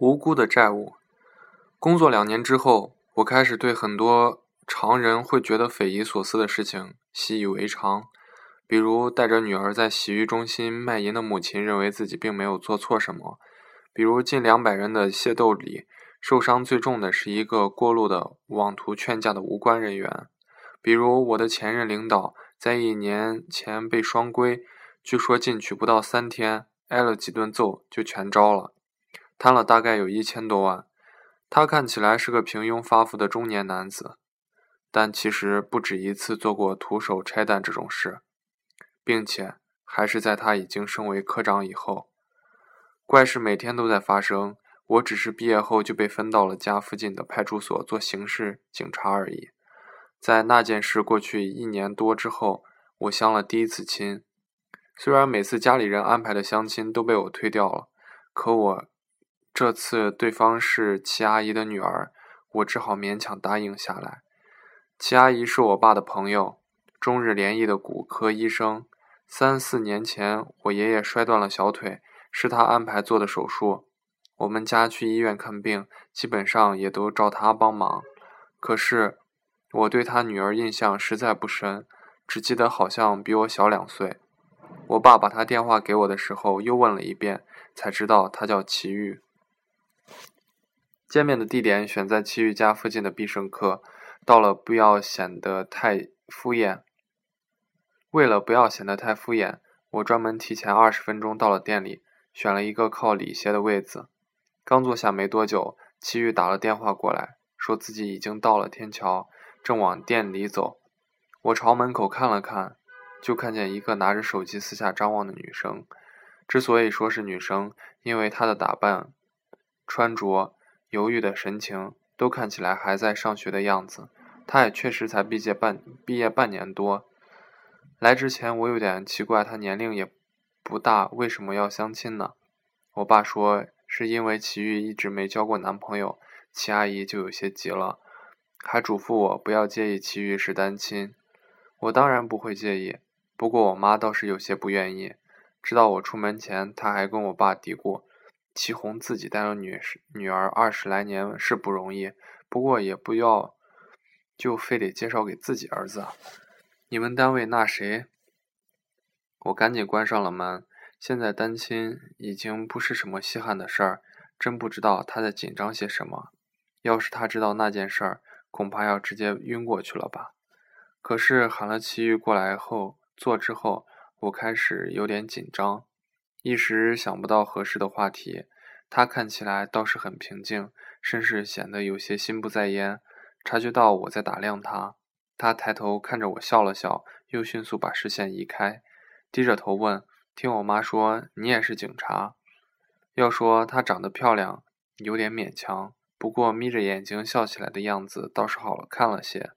无辜的债务。工作两年之后，我开始对很多常人会觉得匪夷所思的事情习以为常，比如带着女儿在洗浴中心卖淫的母亲认为自己并没有做错什么；比如近两百人的械斗里，受伤最重的是一个过路的妄图劝架的无关人员；比如我的前任领导在一年前被双规，据说进去不到三天，挨了几顿揍就全招了。贪了大概有一千多万，他看起来是个平庸发福的中年男子，但其实不止一次做过徒手拆弹这种事，并且还是在他已经升为科长以后。怪事每天都在发生，我只是毕业后就被分到了家附近的派出所做刑事警察而已。在那件事过去一年多之后，我相了第一次亲，虽然每次家里人安排的相亲都被我推掉了，可我。这次对方是齐阿姨的女儿，我只好勉强答应下来。齐阿姨是我爸的朋友，中日联谊的骨科医生。三四年前，我爷爷摔断了小腿，是他安排做的手术。我们家去医院看病，基本上也都照他帮忙。可是，我对他女儿印象实在不深，只记得好像比我小两岁。我爸把他电话给我的时候，又问了一遍，才知道他叫齐玉。见面的地点选在齐玉家附近的必胜客。到了，不要显得太敷衍。为了不要显得太敷衍，我专门提前二十分钟到了店里，选了一个靠里斜的位子。刚坐下没多久，齐玉打了电话过来，说自己已经到了天桥，正往店里走。我朝门口看了看，就看见一个拿着手机四下张望的女生。之所以说是女生，因为她的打扮、穿着。犹豫的神情，都看起来还在上学的样子。他也确实才毕业半毕业半年多。来之前我有点奇怪，他年龄也不大，为什么要相亲呢？我爸说是因为齐玉一直没交过男朋友，齐阿姨就有些急了，还嘱咐我不要介意齐玉是单亲。我当然不会介意，不过我妈倒是有些不愿意。直到我出门前，她还跟我爸嘀咕。祁红自己带了女女儿二十来年是不容易，不过也不要就非得介绍给自己儿子。你们单位那谁？我赶紧关上了门。现在单亲已经不是什么稀罕的事儿，真不知道他在紧张些什么。要是他知道那件事儿，恐怕要直接晕过去了吧。可是喊了齐豫过来后坐之后，我开始有点紧张。一时想不到合适的话题，他看起来倒是很平静，甚至显得有些心不在焉。察觉到我在打量他，他抬头看着我笑了笑，又迅速把视线移开，低着头问：“听我妈说你也是警察？”要说她长得漂亮，有点勉强，不过眯着眼睛笑起来的样子倒是好了看了些，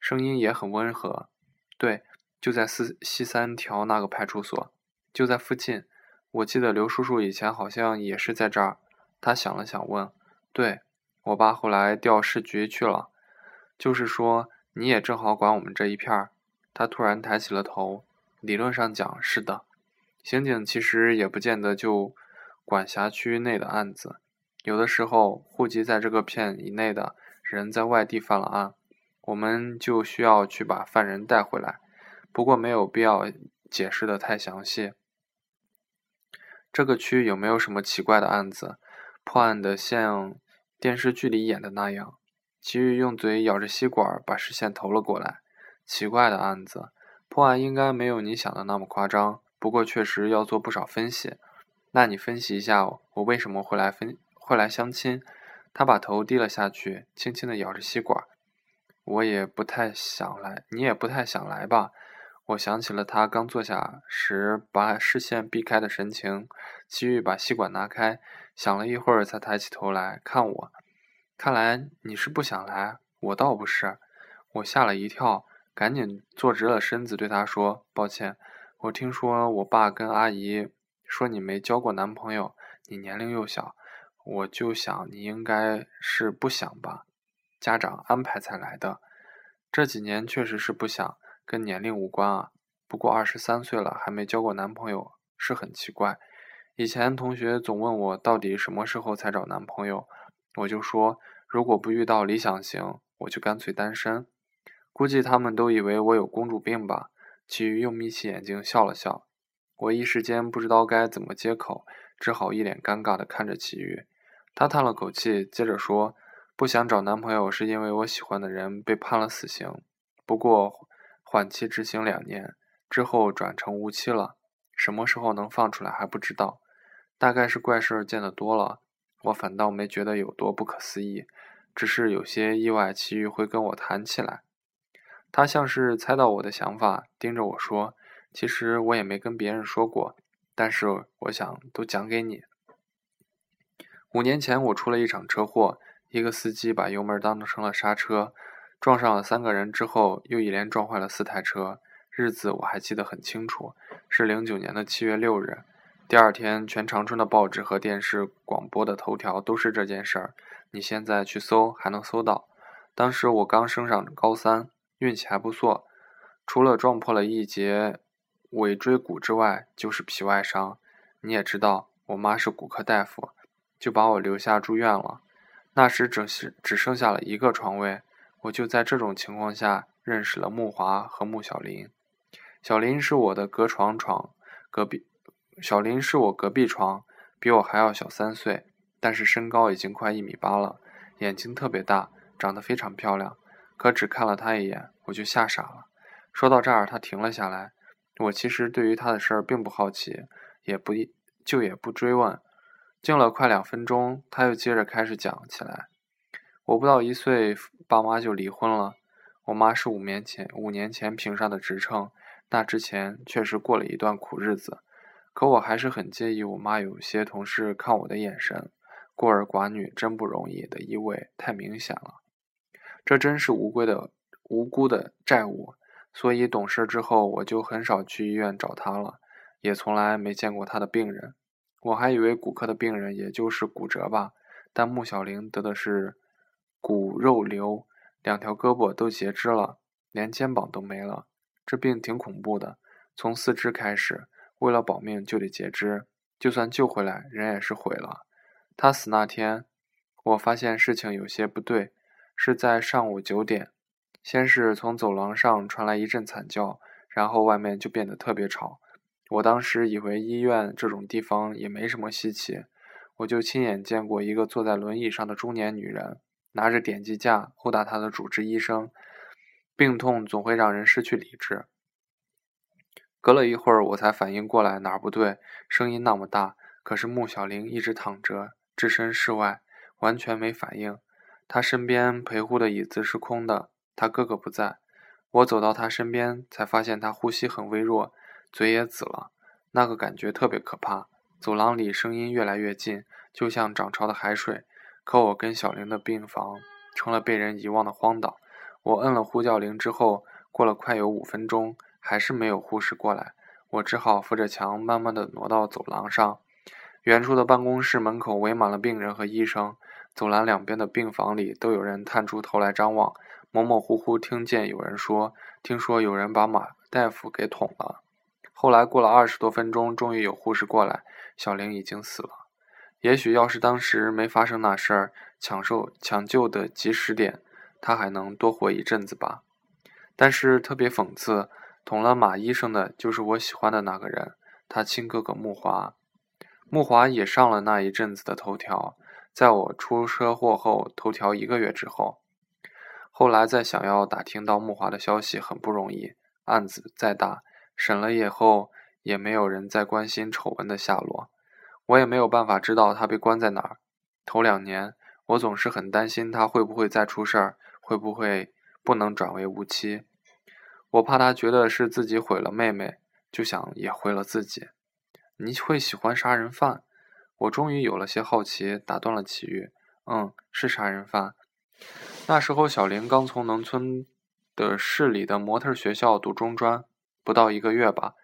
声音也很温和。对，就在四西三条那个派出所，就在附近。我记得刘叔叔以前好像也是在这儿。他想了想，问：“对，我爸后来调市局去了，就是说你也正好管我们这一片儿。”他突然抬起了头。理论上讲是的，刑警其实也不见得就管辖区内的案子，有的时候户籍在这个片以内的人在外地犯了案，我们就需要去把犯人带回来。不过没有必要解释的太详细。这个区有没有什么奇怪的案子？破案的像电视剧里演的那样？齐豫用嘴咬着吸管，把视线投了过来。奇怪的案子，破案应该没有你想的那么夸张，不过确实要做不少分析。那你分析一下，我为什么会来分会来相亲？他把头低了下去，轻轻地咬着吸管。我也不太想来，你也不太想来吧？我想起了他刚坐下时把视线避开的神情，齐豫把吸管拿开，想了一会儿才抬起头来看我。看来你是不想来，我倒不是。我吓了一跳，赶紧坐直了身子对他说：“抱歉，我听说我爸跟阿姨说你没交过男朋友，你年龄又小，我就想你应该是不想吧，家长安排才来的。这几年确实是不想。”跟年龄无关啊，不过二十三岁了还没交过男朋友是很奇怪，以前同学总问我到底什么时候才找男朋友，我就说如果不遇到理想型，我就干脆单身。估计他们都以为我有公主病吧。其余又眯起眼睛笑了笑。我一时间不知道该怎么接口，只好一脸尴尬地看着齐豫。他叹了口气，接着说：“不想找男朋友是因为我喜欢的人被判了死刑，不过缓期执行两年之后转成无期了，什么时候能放出来还不知道。大概是怪事儿见得多了，我反倒没觉得有多不可思议，只是有些意外齐豫会跟我谈起来。他像是猜到我的想法，盯着我说。”其实我也没跟别人说过，但是我想都讲给你。五年前我出了一场车祸，一个司机把油门当成了刹车，撞上了三个人之后，又一连撞坏了四台车。日子我还记得很清楚，是零九年的七月六日。第二天，全长春的报纸和电视广播的头条都是这件事儿。你现在去搜还能搜到。当时我刚升上高三，运气还不错，除了撞破了一节。尾椎骨之外就是皮外伤，你也知道，我妈是骨科大夫，就把我留下住院了。那时只是只剩下了一个床位，我就在这种情况下认识了木华和穆小林。小林是我的隔床床，隔壁小林是我隔壁床，比我还要小三岁，但是身高已经快一米八了，眼睛特别大，长得非常漂亮。可只看了她一眼，我就吓傻了。说到这儿，他停了下来。我其实对于他的事儿并不好奇，也不就也不追问。静了快两分钟，他又接着开始讲起来。我不到一岁，爸妈就离婚了。我妈是五年前五年前评上的职称，那之前确实过了一段苦日子。可我还是很介意我妈有些同事看我的眼神，孤儿寡女真不容易的意味太明显了。这真是无归的无辜的债务。所以懂事之后，我就很少去医院找他了，也从来没见过他的病人。我还以为骨科的病人也就是骨折吧，但穆小玲得的是骨肉瘤，两条胳膊都截肢了，连肩膀都没了。这病挺恐怖的，从四肢开始，为了保命就得截肢，就算救回来，人也是毁了。他死那天，我发现事情有些不对，是在上午九点。先是从走廊上传来一阵惨叫，然后外面就变得特别吵。我当时以为医院这种地方也没什么稀奇，我就亲眼见过一个坐在轮椅上的中年女人拿着点滴架殴打他的主治医生。病痛总会让人失去理智。隔了一会儿，我才反应过来哪儿不对，声音那么大，可是穆小玲一直躺着，置身事外，完全没反应。她身边陪护的椅子是空的。他哥哥不在，我走到他身边，才发现他呼吸很微弱，嘴也紫了，那个感觉特别可怕。走廊里声音越来越近，就像涨潮的海水。可我跟小玲的病房成了被人遗忘的荒岛。我摁了呼叫铃之后，过了快有五分钟，还是没有护士过来，我只好扶着墙，慢慢的挪到走廊上。远处的办公室门口围满了病人和医生，走廊两边的病房里都有人探出头来张望。模模糊糊听见有人说：“听说有人把马大夫给捅了。”后来过了二十多分钟，终于有护士过来，小玲已经死了。也许要是当时没发生那事儿，抢救抢救的及时点，他还能多活一阵子吧。但是特别讽刺，捅了马医生的就是我喜欢的那个人，他亲哥哥木华。木华也上了那一阵子的头条，在我出车祸后，头条一个月之后。后来再想要打听到木华的消息很不容易，案子再大，审了以后也没有人再关心丑闻的下落，我也没有办法知道他被关在哪儿。头两年，我总是很担心他会不会再出事儿，会不会不能转为无期。我怕他觉得是自己毁了妹妹，就想也毁了自己。你会喜欢杀人犯？我终于有了些好奇，打断了奇遇。嗯，是杀人犯。那时候，小玲刚从农村的市里的模特学校读中专，不到一个月吧，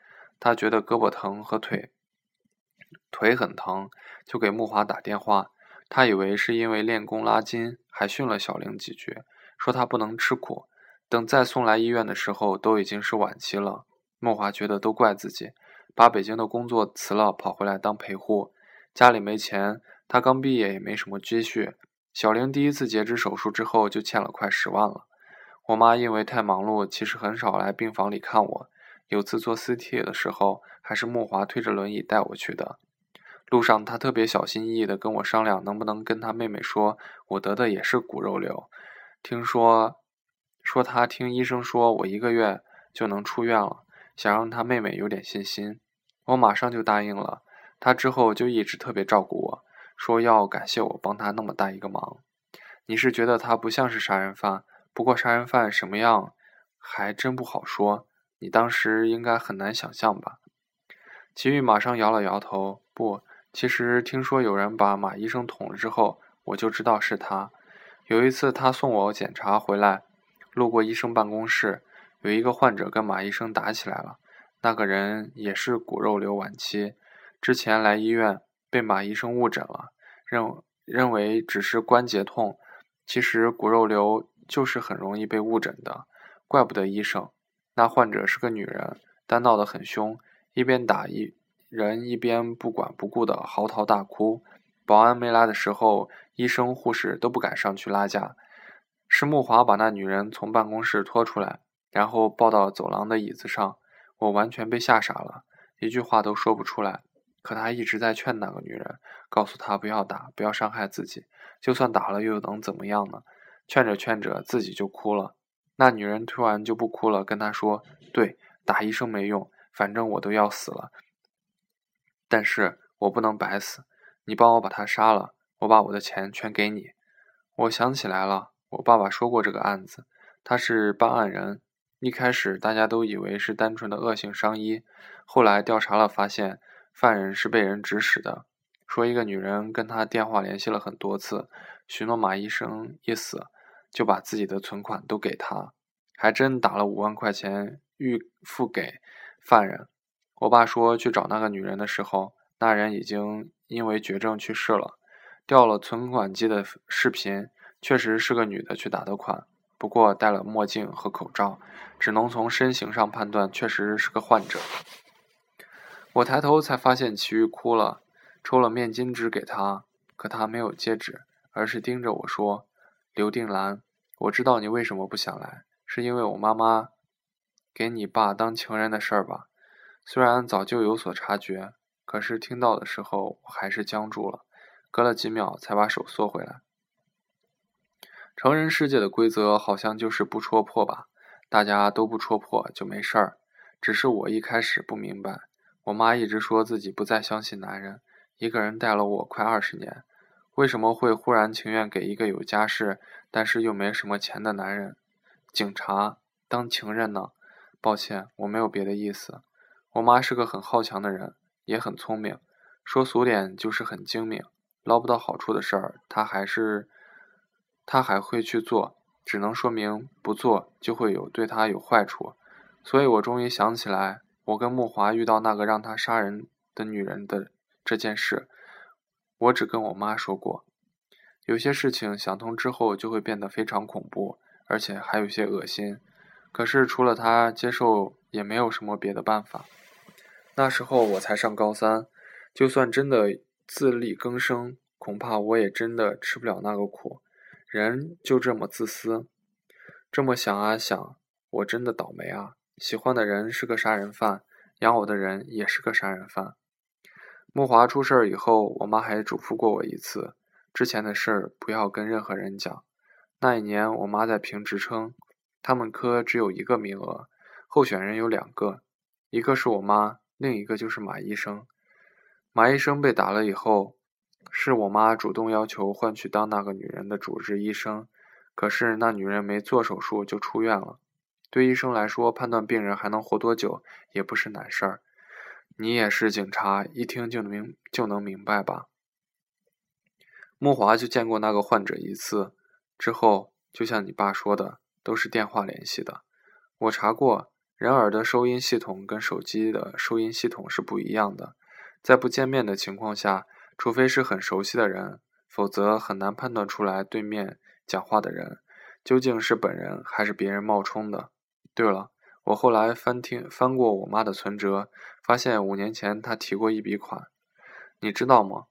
她觉得胳膊疼和腿腿很疼，就给木华打电话。他以为是因为练功拉筋，还训了小玲几句，说她不能吃苦。等再送来医院的时候，都已经是晚期了。木华觉得都怪自己，把北京的工作辞了，跑回来当陪护。家里没钱，他刚毕业也没什么积蓄。小玲第一次截肢手术之后就欠了快十万了。我妈因为太忙碌，其实很少来病房里看我。有次做 CT 的时候，还是木华推着轮椅带我去的。路上，他特别小心翼翼地跟我商量，能不能跟他妹妹说，我得的也是骨肉瘤。听说，说他听医生说我一个月就能出院了，想让他妹妹有点信心。我马上就答应了。他之后就一直特别照顾我，说要感谢我帮他那么大一个忙。你是觉得他不像是杀人犯？不过杀人犯什么样，还真不好说。你当时应该很难想象吧？齐豫马上摇了摇头，不，其实听说有人把马医生捅了之后，我就知道是他。有一次，他送我检查回来，路过医生办公室，有一个患者跟马医生打起来了。那个人也是骨肉瘤晚期，之前来医院被马医生误诊了，认认为只是关节痛，其实骨肉瘤就是很容易被误诊的，怪不得医生。那患者是个女人，但闹得很凶，一边打一人，一边不管不顾的嚎啕大哭。保安没来的时候，医生护士都不敢上去拉架。是木华把那女人从办公室拖出来，然后抱到走廊的椅子上。我完全被吓傻了，一句话都说不出来。可他一直在劝那个女人，告诉她不要打，不要伤害自己。就算打了又能怎么样呢？劝着劝着，自己就哭了。那女人突然就不哭了，跟他说：“对，打医生没用，反正我都要死了。但是我不能白死。”你帮我把他杀了，我把我的钱全给你。我想起来了，我爸爸说过这个案子，他是办案人。一开始大家都以为是单纯的恶性伤医，后来调查了，发现犯人是被人指使的，说一个女人跟他电话联系了很多次，许诺马医生一死就把自己的存款都给他，还真打了五万块钱预付给犯人。我爸说去找那个女人的时候，那人已经。因为绝症去世了，调了存款机的视频，确实是个女的去打的款，不过戴了墨镜和口罩，只能从身形上判断，确实是个患者。我抬头才发现齐豫哭了，抽了面巾纸给她，可她没有接纸，而是盯着我说：“刘定兰，我知道你为什么不想来，是因为我妈妈给你爸当情人的事儿吧？虽然早就有所察觉。”可是听到的时候，我还是僵住了，隔了几秒才把手缩回来。成人世界的规则好像就是不戳破吧，大家都不戳破就没事儿。只是我一开始不明白，我妈一直说自己不再相信男人，一个人带了我快二十年，为什么会忽然情愿给一个有家室但是又没什么钱的男人，警察当情人呢？抱歉，我没有别的意思。我妈是个很好强的人。也很聪明，说俗点就是很精明。捞不到好处的事儿，她还是她还会去做，只能说明不做就会有对她有坏处。所以我终于想起来，我跟木华遇到那个让他杀人的女人的这件事，我只跟我妈说过。有些事情想通之后就会变得非常恐怖，而且还有些恶心。可是除了他接受，也没有什么别的办法。那时候我才上高三，就算真的自力更生，恐怕我也真的吃不了那个苦。人就这么自私，这么想啊想，我真的倒霉啊！喜欢的人是个杀人犯，养我的人也是个杀人犯。木华出事儿以后，我妈还嘱咐过我一次，之前的事儿不要跟任何人讲。那一年，我妈在评职称，他们科只有一个名额，候选人有两个，一个是我妈。另一个就是马医生，马医生被打了以后，是我妈主动要求换去当那个女人的主治医生。可是那女人没做手术就出院了。对医生来说，判断病人还能活多久也不是难事儿。你也是警察，一听就明就能明白吧？木华就见过那个患者一次，之后就像你爸说的，都是电话联系的。我查过。人耳的收音系统跟手机的收音系统是不一样的，在不见面的情况下，除非是很熟悉的人，否则很难判断出来对面讲话的人究竟是本人还是别人冒充的。对了，我后来翻听翻过我妈的存折，发现五年前她提过一笔款。你知道吗？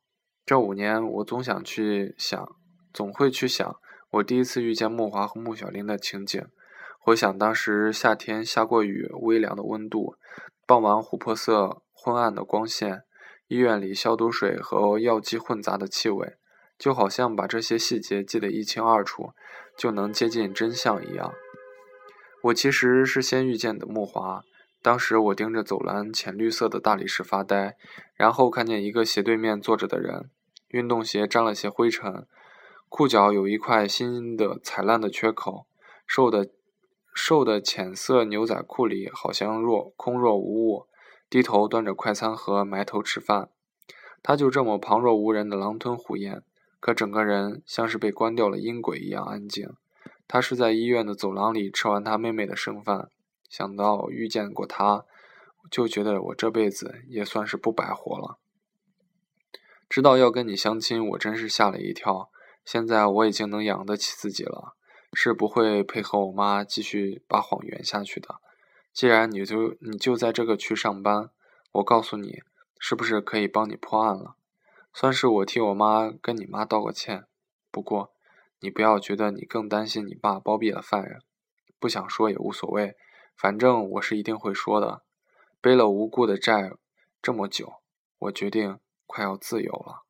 这五年我总想去想，总会去想我第一次遇见木华和穆小玲的情景。回想当时夏天下过雨，微凉的温度，傍晚琥珀色昏暗的光线，医院里消毒水和药剂混杂的气味，就好像把这些细节记得一清二楚，就能接近真相一样。我其实是先遇见的木华。当时我盯着走廊浅绿色的大理石发呆，然后看见一个斜对面坐着的人，运动鞋沾了些灰尘，裤脚有一块新的踩烂的缺口，瘦的瘦的浅色牛仔裤里好像若空若无物，低头端着快餐盒埋头吃饭。他就这么旁若无人的狼吞虎咽，可整个人像是被关掉了音轨一样安静。他是在医院的走廊里吃完他妹妹的剩饭。想到遇见过他，就觉得我这辈子也算是不白活了。知道要跟你相亲，我真是吓了一跳。现在我已经能养得起自己了，是不会配合我妈继续把谎圆下去的。既然你就你就在这个区上班，我告诉你，是不是可以帮你破案了？算是我替我妈跟你妈道个歉。不过，你不要觉得你更担心你爸包庇了犯人，不想说也无所谓。反正我是一定会说的，背了无辜的债这么久，我决定快要自由了。